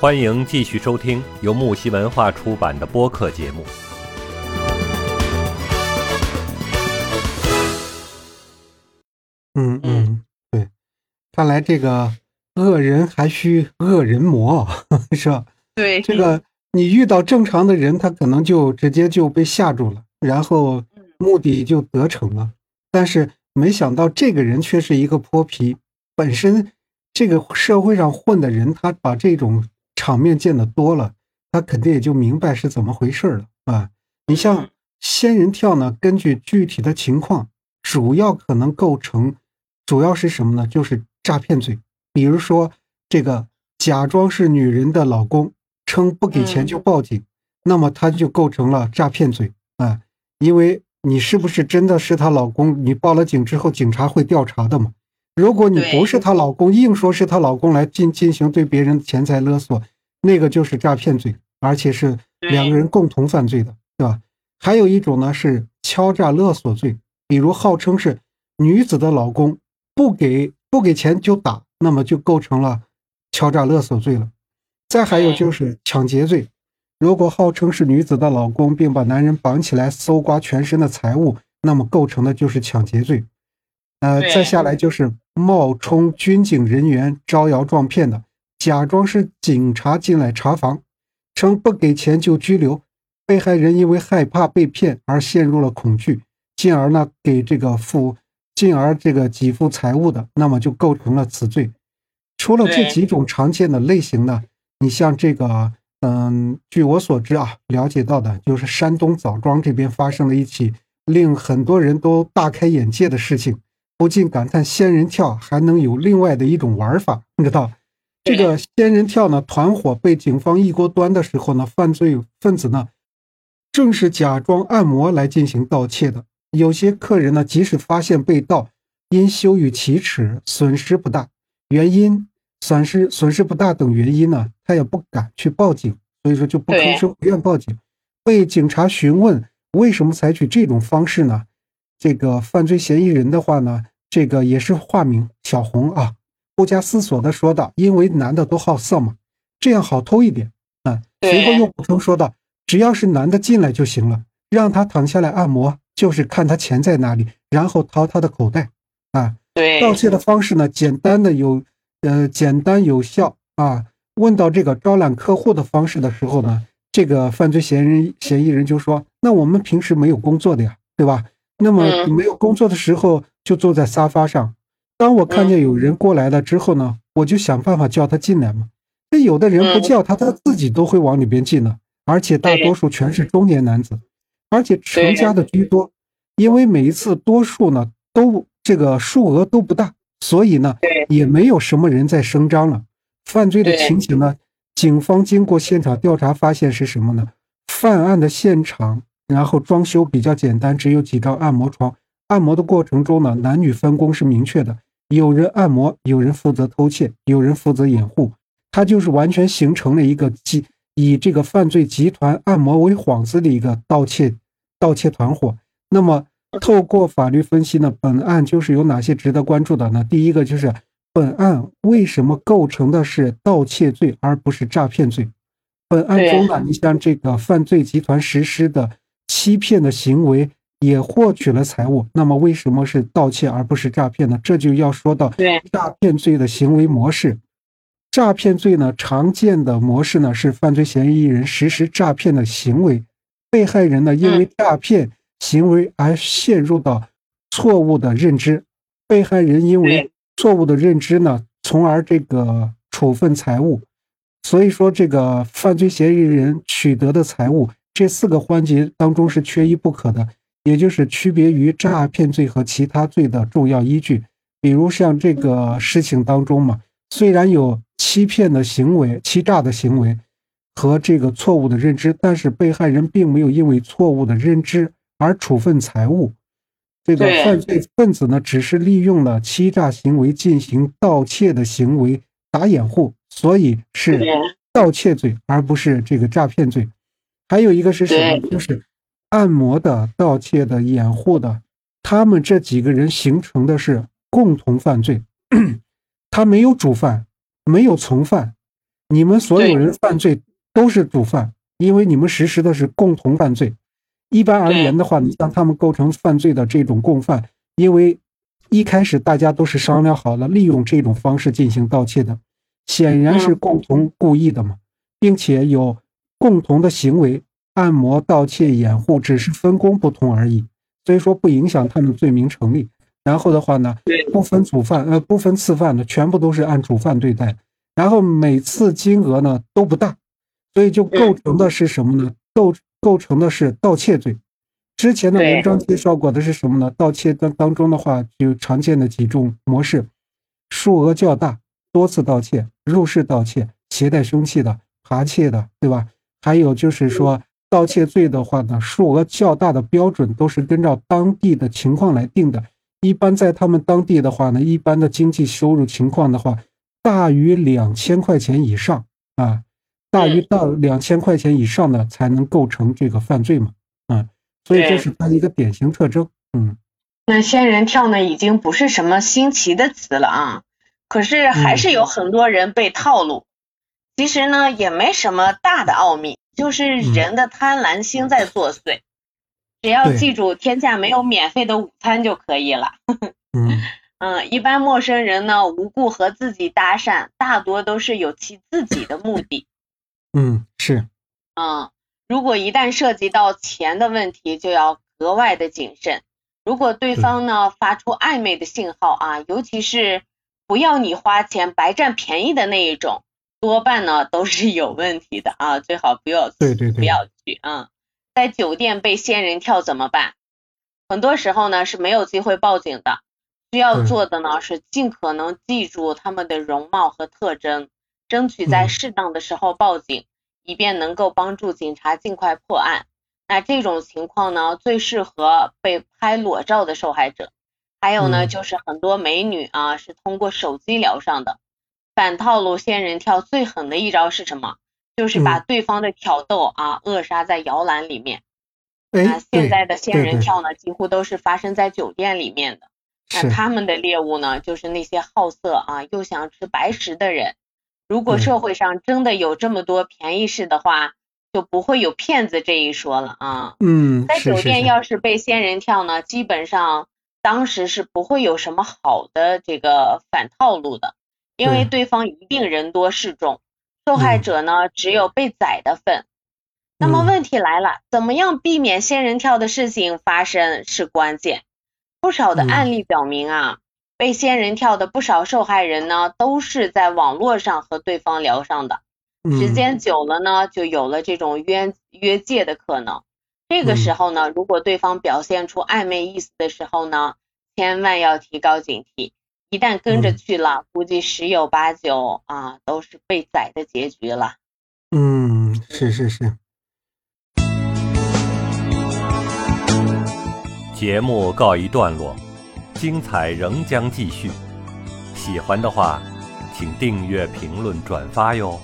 欢迎继续收听由木西文化出版的播客节目。嗯嗯，对，看来这个恶人还需恶人磨，是吧？对，这个你遇到正常的人，他可能就直接就被吓住了，然后目的就得逞了。但是没想到这个人却是一个泼皮，本身这个社会上混的人，他把这种。场面见得多了，他肯定也就明白是怎么回事了啊！你像仙人跳呢，根据具体的情况，主要可能构成，主要是什么呢？就是诈骗罪。比如说这个假装是女人的老公，称不给钱就报警，那么他就构成了诈骗罪啊！因为你是不是真的是她老公？你报了警之后，警察会调查的嘛？如果你不是她老公，硬说是她老公来进进行对别人钱财勒索，那个就是诈骗罪，而且是两个人共同犯罪的，对吧？还有一种呢是敲诈勒索罪，比如号称是女子的老公不给不给钱就打，那么就构成了敲诈勒索罪了。再还有就是抢劫罪，如果号称是女子的老公，并把男人绑起来搜刮全身的财物，那么构成的就是抢劫罪。呃，再下来就是冒充军警人员招摇撞骗的，假装是警察进来查房，称不给钱就拘留。被害人因为害怕被骗而陷入了恐惧，进而呢给这个付，进而这个给付财物的，那么就构成了此罪。除了这几种常见的类型呢，你像这个，嗯，据我所知啊，了解到的就是山东枣庄这边发生了一起令很多人都大开眼界的事情。不禁感叹，仙人跳还能有另外的一种玩法。你知道，这个仙人跳呢，团伙被警方一锅端的时候呢，犯罪分子呢，正是假装按摩来进行盗窃的。有些客人呢，即使发现被盗，因羞于启齿，损失不大，原因损失损失不大等原因呢，他也不敢去报警，所以说就不吭声，不愿报警。被警察询问为什么采取这种方式呢？这个犯罪嫌疑人的话呢？这个也是化名小红啊，不加思索的说道：“因为男的都好色嘛，这样好偷一点啊。”随后又补充说道：“只要是男的进来就行了，让他躺下来按摩，就是看他钱在哪里，然后掏他的口袋啊。”对，盗窃的方式呢，简单的有，呃，简单有效啊。问到这个招揽客户的方式的时候呢，这个犯罪嫌疑人嫌疑人就说：“那我们平时没有工作的呀，对吧？那么没有工作的时候。”就坐在沙发上，当我看见有人过来了之后呢，我就想办法叫他进来嘛。那有的人不叫他，他自己都会往里边进呢，而且大多数全是中年男子，而且成家的居多。因为每一次多数呢都这个数额都不大，所以呢也没有什么人在声张了。犯罪的情形呢，警方经过现场调查发现是什么呢？犯案的现场，然后装修比较简单，只有几张按摩床。按摩的过程中呢，男女分工是明确的，有人按摩，有人负责偷窃，有人负责掩护，它就是完全形成了一个集以这个犯罪集团按摩为幌子的一个盗窃盗窃团伙。那么，透过法律分析呢，本案就是有哪些值得关注的呢？第一个就是本案为什么构成的是盗窃罪而不是诈骗罪？本案中呢，你像这个犯罪集团实施的欺骗的行为。也获取了财物，那么为什么是盗窃而不是诈骗呢？这就要说到诈骗罪的行为模式。诈骗罪呢，常见的模式呢是犯罪嫌疑人实施诈骗的行为，被害人呢因为诈骗行为而陷入到错误的认知，被害人因为错误的认知呢，从而这个处分财物。所以说，这个犯罪嫌疑人取得的财物，这四个环节当中是缺一不可的。也就是区别于诈骗罪和其他罪的重要依据，比如像这个事情当中嘛，虽然有欺骗的行为、欺诈的行为和这个错误的认知，但是被害人并没有因为错误的认知而处分财物。这个犯罪分子呢，只是利用了欺诈行为进行盗窃的行为打掩护，所以是盗窃罪，而不是这个诈骗罪。还有一个是什么？就是。按摩的、盗窃的、掩护的，他们这几个人形成的是共同犯罪。他没有主犯，没有从犯，你们所有人犯罪都是主犯，因为你们实施的是共同犯罪。一般而言的话，你像他们构成犯罪的这种共犯，因为一开始大家都是商量好了，利用这种方式进行盗窃的，显然是共同故意的嘛，并且有共同的行为，按摩、盗窃、掩护，只是分工不同而已，所以说不影响他们罪名成立。然后的话呢，不分主犯，呃，不分次犯的，全部都是按主犯对待。然后每次金额呢都不大，所以就构成的是什么呢？构构成的是盗窃罪。之前的文章介绍过的是什么呢？盗窃当当中的话，就常见的几种模式：数额较大、多次盗窃、入室盗窃、携带凶器的、扒窃的，对吧？还有就是说，盗窃罪的话呢，数额较大的标准都是根照当地的情况来定的。一般在他们当地的话呢，一般的经济收入情况的话，大于两千块钱以上啊，大于到两千块钱以上的才能构成这个犯罪嘛，啊，所以这是它的一个典型特征。嗯，那仙人跳呢，已经不是什么新奇的词了啊，可是还是有很多人被套路。其实呢，也没什么大的奥秘，就是人的贪婪心在作祟。只要记住，天下没有免费的午餐就可以了。嗯嗯，一般陌生人呢，无故和自己搭讪，大多都是有其自己的目的。嗯，是。嗯，如果一旦涉及到钱的问题，就要格外的谨慎。如果对方呢发出暧昧的信号啊，尤其是不要你花钱白占便宜的那一种，多半呢都是有问题的啊，最好不要对对对，不要去啊。在酒店被仙人跳怎么办？很多时候呢是没有机会报警的，需要做的呢是尽可能记住他们的容貌和特征，争取在适当的时候报警，以便能够帮助警察尽快破案。那这种情况呢最适合被拍裸照的受害者，还有呢就是很多美女啊是通过手机聊上的。反套路仙人跳最狠的一招是什么？就是把对方的挑逗啊扼杀在摇篮里面。那现在的仙人跳呢，几乎都是发生在酒店里面的。那他们的猎物呢，就是那些好色啊又想吃白食的人。如果社会上真的有这么多便宜事的话，就不会有骗子这一说了啊。嗯，在酒店要是被仙人跳呢，基本上当时是不会有什么好的这个反套路的，因为对方一定人多势众。受害者呢，只有被宰的份。那么问题来了，怎么样避免仙人跳的事情发生是关键。不少的案例表明啊，被仙人跳的不少受害人呢，都是在网络上和对方聊上的。时间久了呢，就有了这种约约界的可能。这个时候呢，如果对方表现出暧昧意思的时候呢，千万要提高警惕。一旦跟着去了，估计十有八九啊都是被宰的结局了。嗯，是是是。节目告一段落，精彩仍将继续。喜欢的话，请订阅、评论、转发哟。